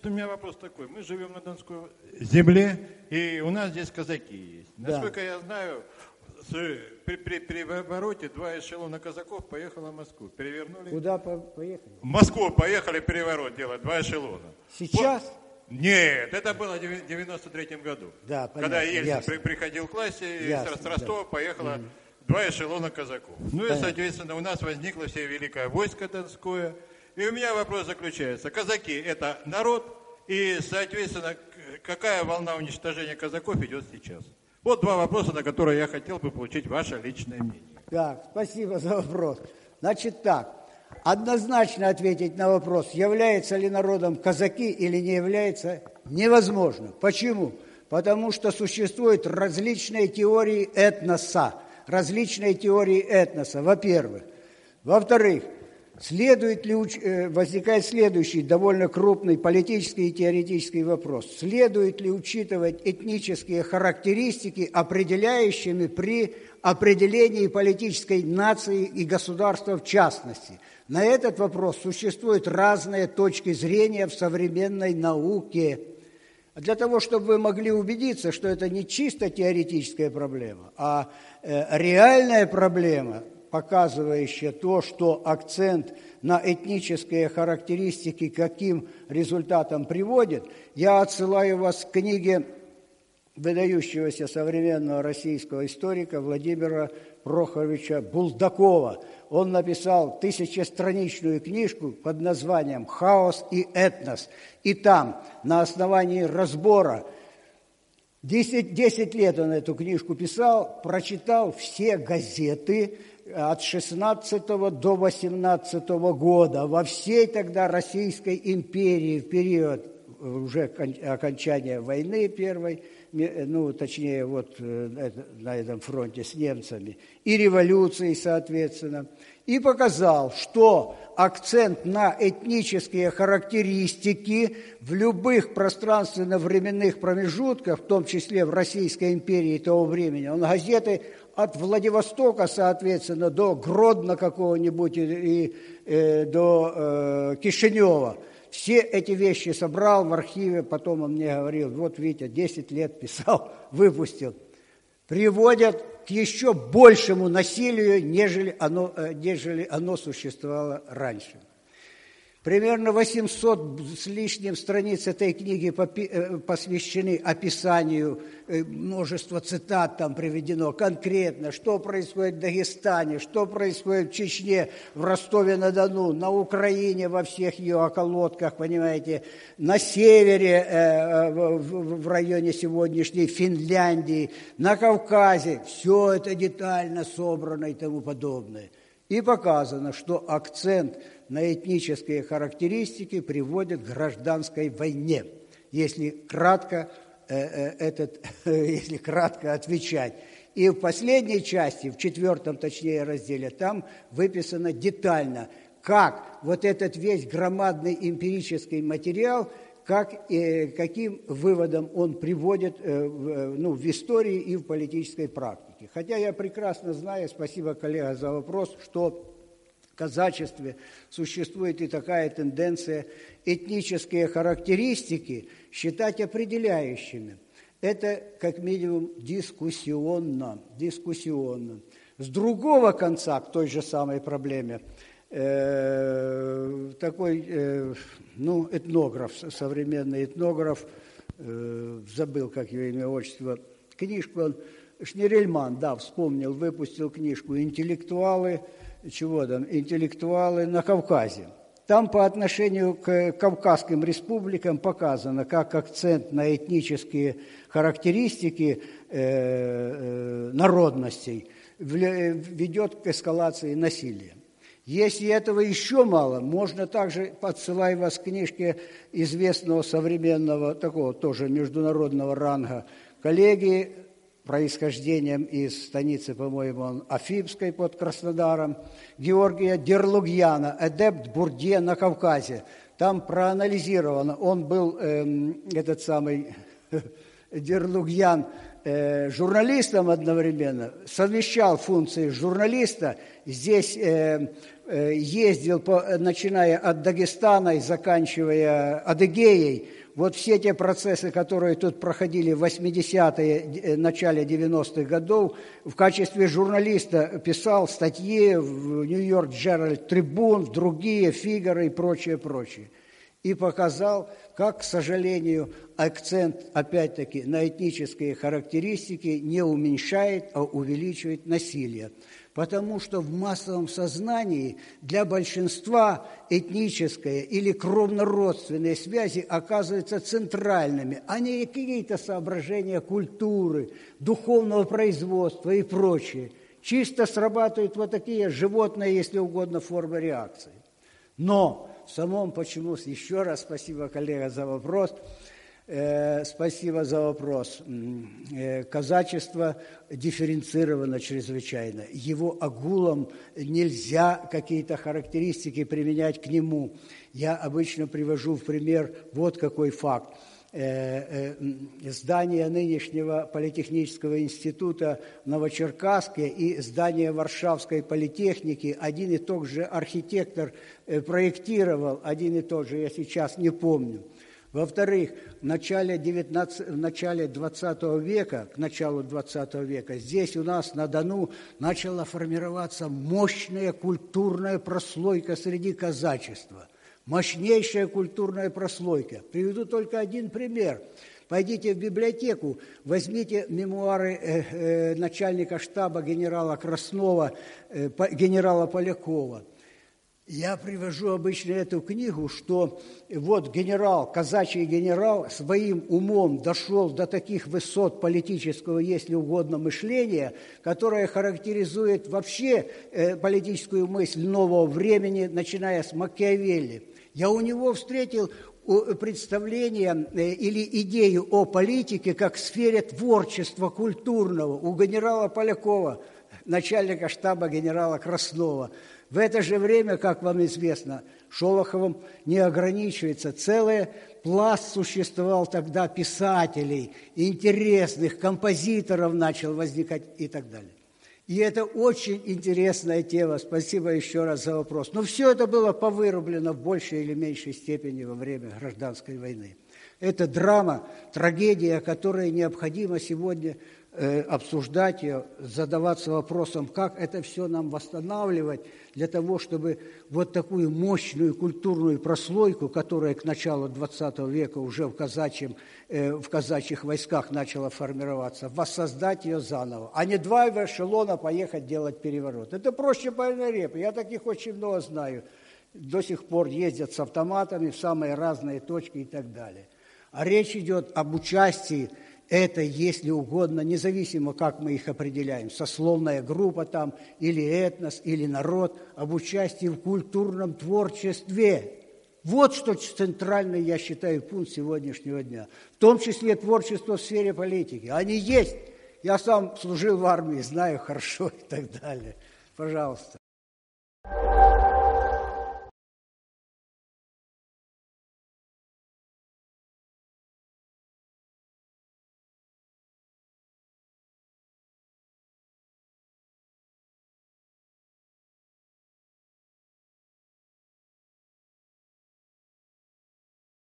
Значит, у меня вопрос такой. Мы живем на Донской земле, и у нас здесь казаки есть. Да. Насколько я знаю, с- при, при перевороте два эшелона казаков поехало в Москву. Перевернули. Куда по- поехали? В Москву поехали переворот делать, два эшелона. Сейчас? Вот. Нет, это было в 93 году. Да, понятно, Когда Ельцин ясно. при- приходил к власти, и Ясно, с Ростова поехало два эшелона казаков. Ну и, Понятно. соответственно, у нас возникло все великое войско Донское. И у меня вопрос заключается. Казаки – это народ, и, соответственно, какая волна уничтожения казаков идет сейчас? Вот два вопроса, на которые я хотел бы получить ваше личное мнение. Так, спасибо за вопрос. Значит так, однозначно ответить на вопрос, является ли народом казаки или не является, невозможно. Почему? Потому что существуют различные теории этноса, различные теории этноса, во-первых. Во-вторых, следует ли, уч- э, возникает следующий довольно крупный политический и теоретический вопрос. Следует ли учитывать этнические характеристики, определяющими при определении политической нации и государства в частности? На этот вопрос существуют разные точки зрения в современной науке. Для того, чтобы вы могли убедиться, что это не чисто теоретическая проблема, а э, реальная проблема, показывающая то, что акцент на этнические характеристики каким результатом приводит, я отсылаю вас к книге выдающегося современного российского историка Владимира Прохоровича Булдакова. Он написал тысячестраничную книжку под названием «Хаос и этнос». И там, на основании разбора, 10, 10 лет он эту книжку писал, прочитал все газеты от 16 до 18 года во всей тогда Российской империи в период уже кон- окончания войны первой, ме- ну, точнее, вот э, на этом фронте с немцами, и революции, соответственно, и показал, что акцент на этнические характеристики в любых пространственно-временных промежутках, в том числе в Российской империи того времени, он газеты от Владивостока, соответственно, до Гродно какого-нибудь и, и, э, до э, Кишинева, все эти вещи собрал в архиве, потом он мне говорил, вот Витя, 10 лет писал, выпустил. Приводят к еще большему насилию, нежели оно, э, нежели оно существовало раньше. Примерно 800 с лишним страниц этой книги э, посвящены описанию, э, множество цитат там приведено конкретно, что происходит в Дагестане, что происходит в Чечне, в Ростове-на-Дону, на Украине, во всех ее околотках, понимаете, на севере, э, в районе сегодняшней Финляндии, на Кавказе. Все это детально собрано и тому подобное. И показано, что акцент на этнические характеристики приводит к гражданской войне, если кратко, э, э, этот, если кратко отвечать. И в последней части, в четвертом, точнее, разделе, там выписано детально, как вот этот весь громадный эмпирический материал, как, э, каким выводом он приводит э, в, э, ну, в истории и в политической практике. Хотя я прекрасно знаю, спасибо, коллега, за вопрос, что казачестве существует и такая тенденция этнические характеристики считать определяющими. Это как минимум дискуссионно, дискуссионно. С другого конца к той же самой проблеме э, такой, э, ну, этнограф, современный этнограф, э, забыл, как его имя, отчество, книжку он, Шнирельман, да, вспомнил, выпустил книжку «Интеллектуалы», чего там, «Интеллектуалы на Кавказе». Там по отношению к Кавказским республикам показано, как акцент на этнические характеристики э, э, народностей вля- ведет к эскалации насилия. Если этого еще мало, можно также, подсылаю вас к книжке известного современного, такого тоже международного ранга коллеги, происхождением из станицы, по-моему, он Афипской под Краснодаром, Георгия Дерлугьяна, адепт Бурдье на Кавказе. Там проанализировано, он был, эм, этот самый Дерлугьян, э, журналистом одновременно, совмещал функции журналиста, здесь э, э, ездил, по, начиная от Дагестана и заканчивая Адыгеей, вот все те процессы, которые тут проходили в 80-е, э, начале 90-х годов, в качестве журналиста писал статьи в Нью-Йорк Джеральд Трибун, другие, Фигаро и прочее, прочее. И показал, как, к сожалению, акцент, опять-таки, на этнические характеристики не уменьшает, а увеличивает насилие потому что в массовом сознании для большинства этнические или кровнородственные связи оказываются центральными, а не какие-то соображения культуры, духовного производства и прочее. Чисто срабатывают вот такие животные, если угодно, формы реакции. Но самом почему, еще раз спасибо, коллега, за вопрос – Э, спасибо за вопрос. Э, казачество дифференцировано чрезвычайно. Его огулом нельзя какие-то характеристики применять к нему. Я обычно привожу в пример вот какой факт. Э, здание нынешнего политехнического института в Новочеркасске и здание Варшавской политехники один и тот же архитектор проектировал, один и тот же, я сейчас не помню – во-вторых, в начале, 19, в начале 20 века, к началу 20 века, здесь у нас на Дону начала формироваться мощная культурная прослойка среди казачества. Мощнейшая культурная прослойка. Приведу только один пример. Пойдите в библиотеку, возьмите мемуары э, э, начальника штаба генерала Краснова, э, генерала Полякова – я привожу обычно эту книгу, что вот генерал, казачий генерал своим умом дошел до таких высот политического, если угодно, мышления, которое характеризует вообще э, политическую мысль нового времени, начиная с Макиавелли. Я у него встретил представление э, или идею о политике как сфере творчества культурного у генерала Полякова, начальника штаба генерала Краснова – в это же время, как вам известно, Шолоховым не ограничивается. Целый пласт существовал тогда писателей, интересных, композиторов начал возникать и так далее. И это очень интересная тема. Спасибо еще раз за вопрос. Но все это было повырублено в большей или меньшей степени во время гражданской войны. Это драма, трагедия, которая необходимо сегодня обсуждать ее, задаваться вопросом, как это все нам восстанавливать для того, чтобы вот такую мощную культурную прослойку, которая к началу XX века уже в, казачьем, э, в казачьих войсках начала формироваться, воссоздать ее заново, а не два эшелона поехать делать переворот. Это проще больной репы. Я таких очень много знаю. До сих пор ездят с автоматами в самые разные точки и так далее. А речь идет об участии это, если угодно, независимо, как мы их определяем, сословная группа там, или этнос, или народ, об участии в культурном творчестве. Вот что центральный, я считаю, пункт сегодняшнего дня. В том числе творчество в сфере политики. Они есть. Я сам служил в армии, знаю хорошо и так далее. Пожалуйста.